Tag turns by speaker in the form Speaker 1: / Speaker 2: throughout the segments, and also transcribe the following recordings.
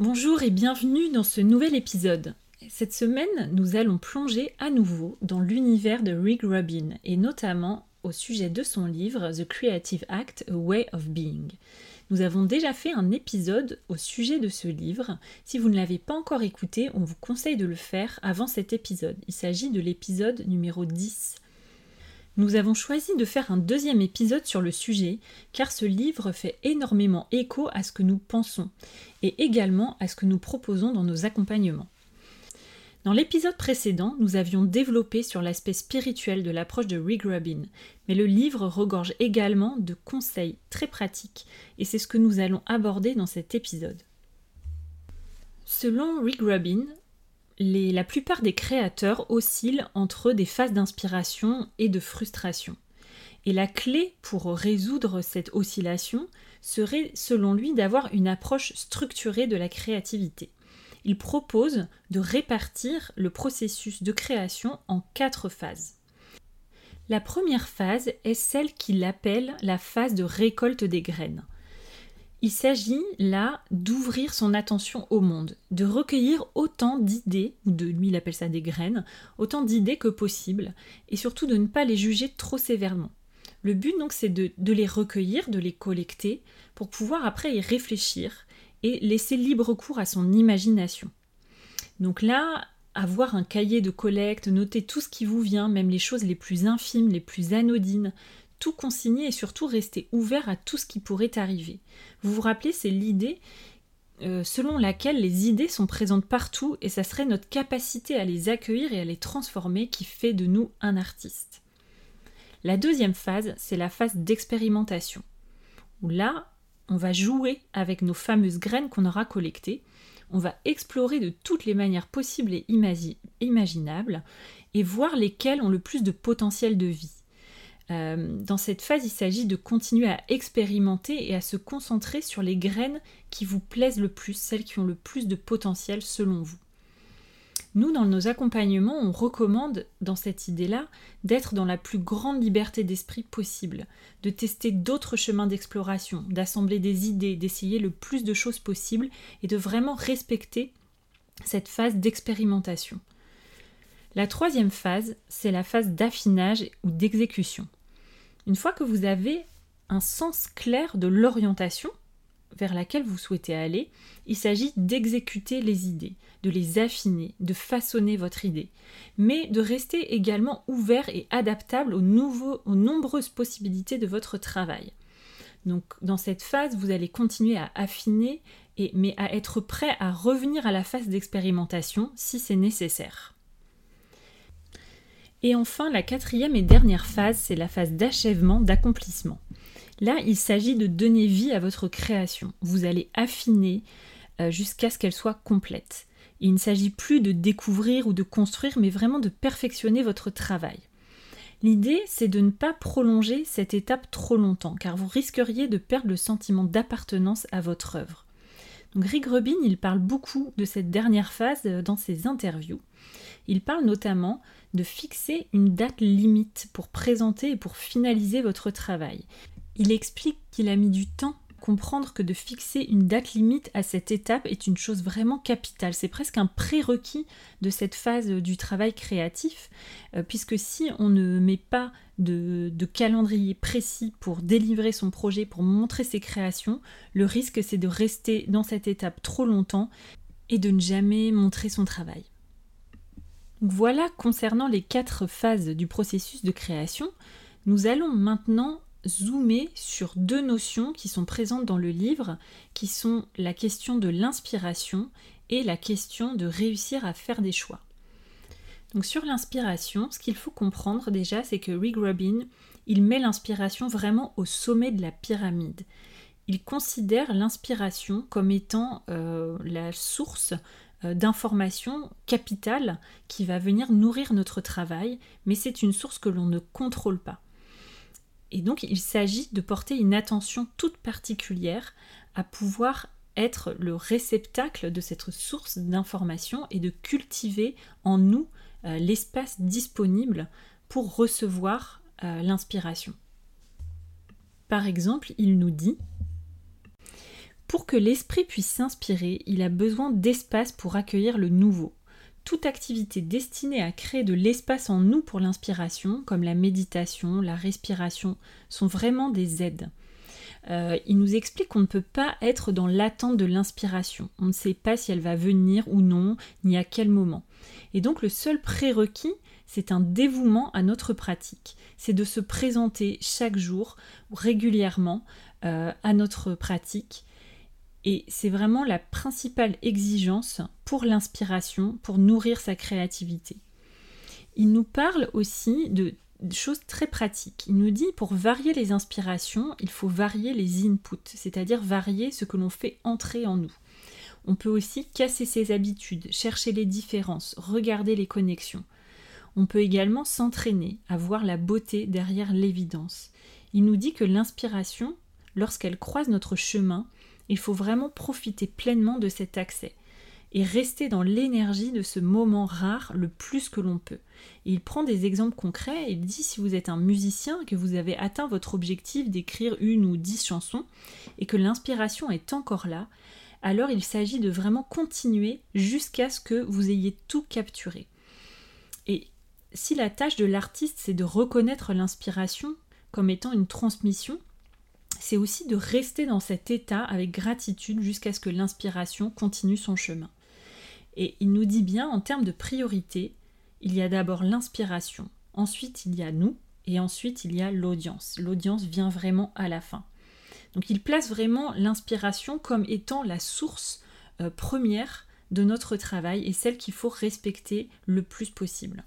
Speaker 1: Bonjour et bienvenue dans ce nouvel épisode. Cette semaine, nous allons plonger à nouveau dans l'univers de Rick Rubin et notamment au sujet de son livre The Creative Act, A Way of Being. Nous avons déjà fait un épisode au sujet de ce livre. Si vous ne l'avez pas encore écouté, on vous conseille de le faire avant cet épisode. Il s'agit de l'épisode numéro 10. Nous avons choisi de faire un deuxième épisode sur le sujet car ce livre fait énormément écho à ce que nous pensons et également à ce que nous proposons dans nos accompagnements. Dans l'épisode précédent, nous avions développé sur l'aspect spirituel de l'approche de Rick Rubin, mais le livre regorge également de conseils très pratiques, et c'est ce que nous allons aborder dans cet épisode. Selon Rick Rubin, la plupart des créateurs oscillent entre des phases d'inspiration et de frustration. Et la clé pour résoudre cette oscillation serait, selon lui, d'avoir une approche structurée de la créativité. Il propose de répartir le processus de création en quatre phases. La première phase est celle qu'il appelle la phase de récolte des graines. Il s'agit là d'ouvrir son attention au monde, de recueillir autant d'idées, ou de lui il appelle ça des graines, autant d'idées que possible, et surtout de ne pas les juger trop sévèrement. Le but donc c'est de, de, les recueillir, de les collecter, pour pouvoir après y réfléchir et laisser libre cours à son imagination. Donc là, avoir un cahier de collecte, noter tout ce qui vous vient, même les choses les plus infimes, les plus anodines, tout consigner et surtout rester ouvert à tout ce qui pourrait arriver. Vous vous rappelez, c'est l'idée euh, selon laquelle les idées sont présentes partout et ça serait notre capacité à les accueillir et à les transformer qui fait de nous un artiste. La deuxième phase, c'est la phase d'expérimentation, là, on va jouer avec nos fameuses graines qu'on aura collectées, on va explorer de toutes les manières possibles et imaginables et voir lesquelles ont le plus de potentiel de vie. Euh, dans cette phase, il s'agit de continuer à expérimenter et à se concentrer sur les graines qui vous plaisent le plus, celles qui ont le plus de potentiel selon vous. Nous, dans nos accompagnements, on recommande dans cette idée-là d'être dans la plus grande liberté d'esprit possible, de tester d'autres chemins d'exploration, d'assembler des idées, d'essayer le plus de choses possible et de vraiment respecter cette phase d'expérimentation. La troisième phase, c'est la phase d'affinage ou d'exécution. Une fois que vous avez un sens clair de l'orientation, vers laquelle vous souhaitez aller, il s'agit d'exécuter les idées, de les affiner, de façonner votre idée, mais de rester également ouvert et adaptable aux, nombreuses possibilités de votre travail. Donc dans cette phase, vous allez continuer à affiner, et, mais à être prêt à revenir à la phase d'expérimentation si c'est nécessaire. Et enfin, la quatrième et dernière phase, c'est la phase d'achèvement, d'accomplissement. Là, il s'agit de donner vie à votre création. Vous allez affiner euh, jusqu'à ce qu'elle soit complète. Il ne s'agit plus de découvrir ou de construire, mais vraiment de perfectionner votre travail. L'idée, c'est de ne pas prolonger cette étape trop longtemps, car vous risqueriez de perdre le sentiment d'appartenance à votre œuvre. Rick il parle beaucoup de cette dernière phase euh, dans ses interviews. Il parle notamment de fixer une date limite pour présenter et pour finaliser votre travail. Il explique qu'il a mis du temps comprendre que de fixer une date limite à cette étape est une chose vraiment capitale. C'est presque un prérequis de cette phase du travail créatif, euh, puisque si on ne met pas de, calendrier précis pour délivrer son projet, pour montrer ses créations, le risque c'est de rester dans cette étape trop longtemps et de ne jamais montrer son travail. Voilà concernant les quatre phases du processus de création. Nous allons maintenant zoomer sur deux notions qui sont présentes dans le livre, qui sont la question de l'inspiration et la question de réussir à faire des choix. Donc sur l'inspiration, ce qu'il faut comprendre déjà, c'est que Rick Rubin, il met l'inspiration vraiment au sommet de la pyramide. il considère l'inspiration comme étant euh, la source euh, d'informations capitale qui va venir nourrir notre travail, mais c'est une source que l'on ne contrôle pas. Et donc il s'agit de porter une attention toute particulière à pouvoir être le réceptacle de cette source d'information et de cultiver en nous euh, l'espace disponible pour recevoir euh, l'inspiration. Par exemple, il nous dit Pour que l'esprit puisse s'inspirer, il a besoin d'espace pour accueillir le nouveau. Toute activité destinée à créer de l'espace en nous pour l'inspiration, comme la méditation, la respiration, sont vraiment des aides. Euh, il nous explique qu'on ne peut pas être dans l'attente de l'inspiration. On ne sait pas si elle va venir ou non, ni à quel moment. Et donc le seul prérequis, c'est un dévouement à notre pratique. C'est de se présenter chaque jour, régulièrement, euh, à notre pratique. Et c'est vraiment la principale exigence pour l'inspiration, pour nourrir sa créativité. Il nous parle aussi de choses très pratiques. Il nous dit pour varier les inspirations, il faut varier les inputs, c'est-à-dire varier ce que l'on fait entrer en nous. On peut aussi casser ses habitudes, chercher les différences, regarder les connexions. On peut également s'entraîner à voir la beauté derrière l'évidence. Il nous dit que l'inspiration, lorsqu'elle croise notre chemin, il faut vraiment profiter pleinement de cet accès et rester dans l'énergie de ce moment rare le plus que l'on peut. il prend des exemples concrets, il dit si vous êtes un musicien, que vous avez atteint votre objectif d'écrire une ou dix chansons, et que l'inspiration est encore là, alors il s'agit de vraiment continuer jusqu'à ce que vous ayez tout capturé. Et si la tâche de l'artiste c'est de reconnaître l'inspiration comme étant une transmission, c'est aussi de rester dans cet état avec gratitude jusqu'à ce que l'inspiration continue son chemin. Et il nous dit bien en termes de priorité, il y a d'abord l'inspiration, ensuite il y a nous, et ensuite il y a l'audience. L'audience vient vraiment à la fin. Donc il place vraiment l'inspiration comme étant la source euh, première de notre travail et celle qu'il faut respecter le plus possible.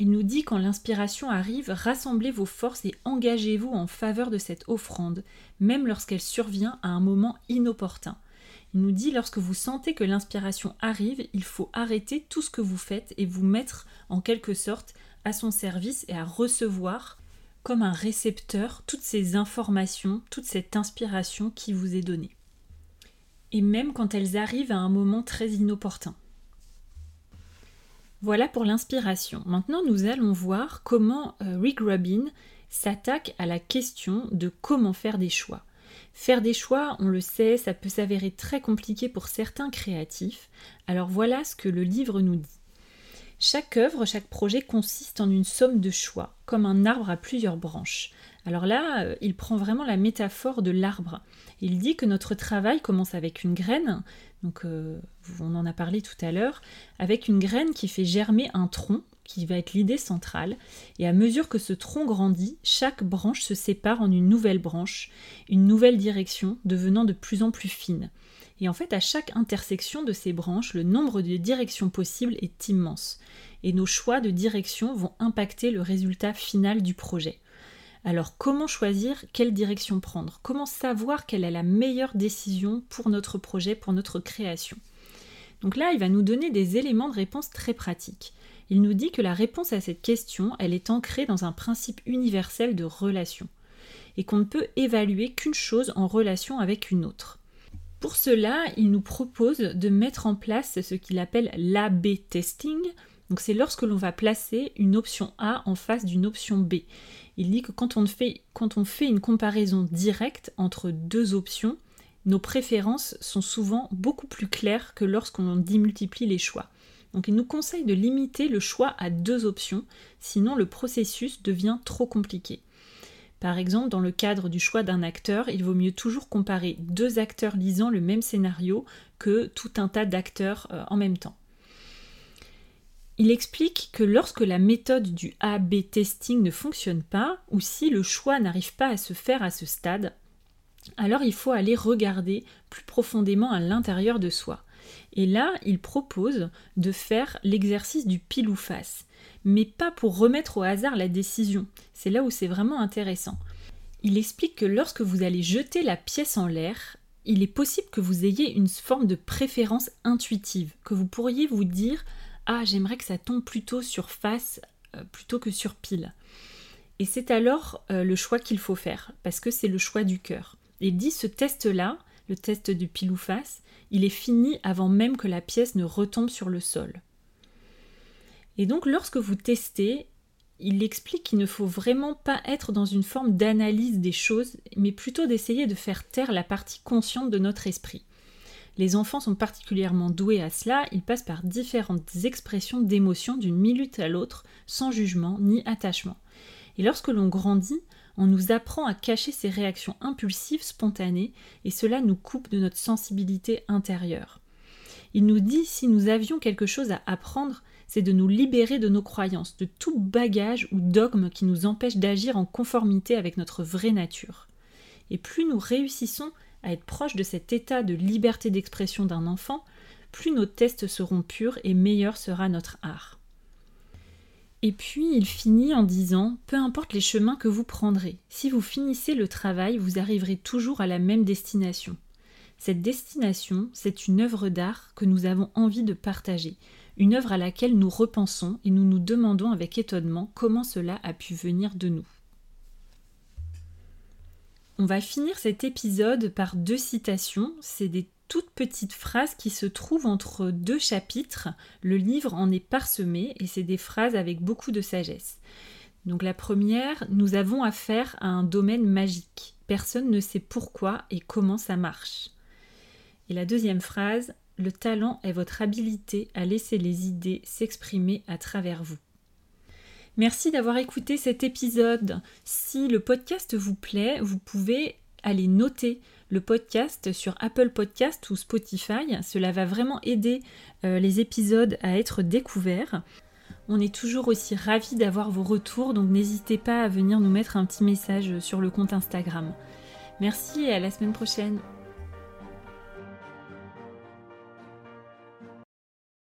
Speaker 1: Il nous dit quand l'inspiration arrive, rassemblez vos forces et engagez-vous en faveur de cette offrande, même lorsqu'elle survient à un moment inopportun. Il nous dit lorsque vous sentez que l'inspiration arrive, il faut arrêter tout ce que vous faites et vous mettre en quelque sorte à son service et à recevoir comme un récepteur toutes ces informations, toute cette inspiration qui vous est donnée. Et même quand elles arrivent à un moment très inopportun. Voilà pour l'inspiration. Maintenant, nous allons voir comment euh, Rick Rubin s'attaque à la question de comment faire des choix. Faire des choix, on le sait, ça peut s'avérer très compliqué pour certains créatifs. Alors voilà ce que le livre nous dit. Chaque œuvre, chaque projet consiste en une somme de choix, comme un arbre à plusieurs branches. Alors là, euh, il prend vraiment la métaphore de l'arbre. Il dit que notre travail commence avec une graine, donc euh, on en a parlé tout à l'heure, avec une graine qui fait germer un tronc, qui va être l'idée centrale, et à mesure que ce tronc grandit, chaque branche se sépare en une nouvelle branche, une nouvelle direction, devenant de plus en plus fine. Et en fait, à chaque intersection de ces branches, le nombre de directions possibles est immense, et nos choix de direction vont impacter le résultat final du projet. Alors comment choisir quelle direction prendre? Comment savoir quelle est la meilleure décision pour notre projet, pour notre création? Donc là, il va nous donner des éléments de réponse très pratiques il nous dit que la réponse à cette question, elle est ancrée dans un principe universel de relation, et qu'on ne peut évaluer qu'une chose en relation avec une autre. Pour cela, il nous propose de mettre en place ce qu'il appelle l'AB testing. Donc c'est lorsque l'on va placer une option A en face d'une option B. Il dit que quand on, fait, une comparaison directe entre deux options, nos préférences sont souvent beaucoup plus claires que lorsqu'on démultiplie les choix. Donc il nous conseille de limiter le choix à deux options, sinon le processus devient trop compliqué. Par exemple, dans le cadre du choix d'un acteur, il vaut mieux toujours comparer deux acteurs lisant le même scénario que tout un tas d'acteurs euh, en même temps. Il explique que lorsque la méthode du A-B testing ne fonctionne pas, ou si le choix n'arrive pas à se faire à ce stade, alors il faut aller regarder plus profondément à l'intérieur de soi. Et là, il propose de faire l'exercice du pile ou face, mais pas pour remettre au hasard la décision. C'est là où c'est vraiment intéressant. Il explique que lorsque vous allez jeter la pièce en l'air, il est possible que vous ayez une forme de préférence intuitive, que vous pourriez vous dire Ah, j'aimerais que ça tombe plutôt sur face euh, plutôt que sur pile. Et c'est alors euh, le choix qu'il faut faire, parce que c'est le choix du cœur. Et dit ce test-là, le test du pile ou face, il est fini avant même que la pièce ne retombe sur le sol. Et donc lorsque vous testez, il explique qu'il ne faut vraiment pas être dans une forme d'analyse des choses, mais plutôt d'essayer de faire taire la partie consciente de notre esprit. Les enfants sont particulièrement doués à cela, ils passent par différentes expressions d'émotions d'une minute à l'autre, sans jugement ni attachement. Et lorsque l'on grandit, on nous apprend à cacher ces réactions impulsives, spontanées, et cela nous coupe de notre sensibilité intérieure. Il nous dit si nous avions quelque chose à apprendre, c'est de nous libérer de nos croyances, de tout bagage ou dogme qui nous empêche d'agir en conformité avec notre vraie nature. Et plus nous réussissons à être proches de cet état de liberté d'expression d'un enfant, plus nos tests seront purs et meilleur sera notre art. Et puis il finit en disant Peu importe les chemins que vous prendrez, si vous finissez le travail, vous arriverez toujours à la même destination. Cette destination, c'est une œuvre d'art que nous avons envie de partager, une œuvre à laquelle nous repensons et nous nous demandons avec étonnement comment cela a pu venir de nous. On va finir cet épisode par deux citations, c'est des toutes petites phrases qui se trouvent entre deux chapitres. Le livre en est parsemé et c'est des phrases avec beaucoup de sagesse. Donc la première, nous avons affaire à un domaine magique. Personne ne sait pourquoi et comment ça marche. Et la deuxième phrase, le talent est votre habilité à laisser les idées s'exprimer à travers vous. Merci d'avoir écouté cet épisode. Si le podcast vous plaît, vous pouvez aller noter le podcast sur Apple Podcast ou Spotify. Cela va vraiment aider euh, les épisodes à être découverts. On est toujours aussi ravis d'avoir vos retours, donc n'hésitez pas à venir nous mettre un petit message sur le compte Instagram. Merci et à la semaine prochaine.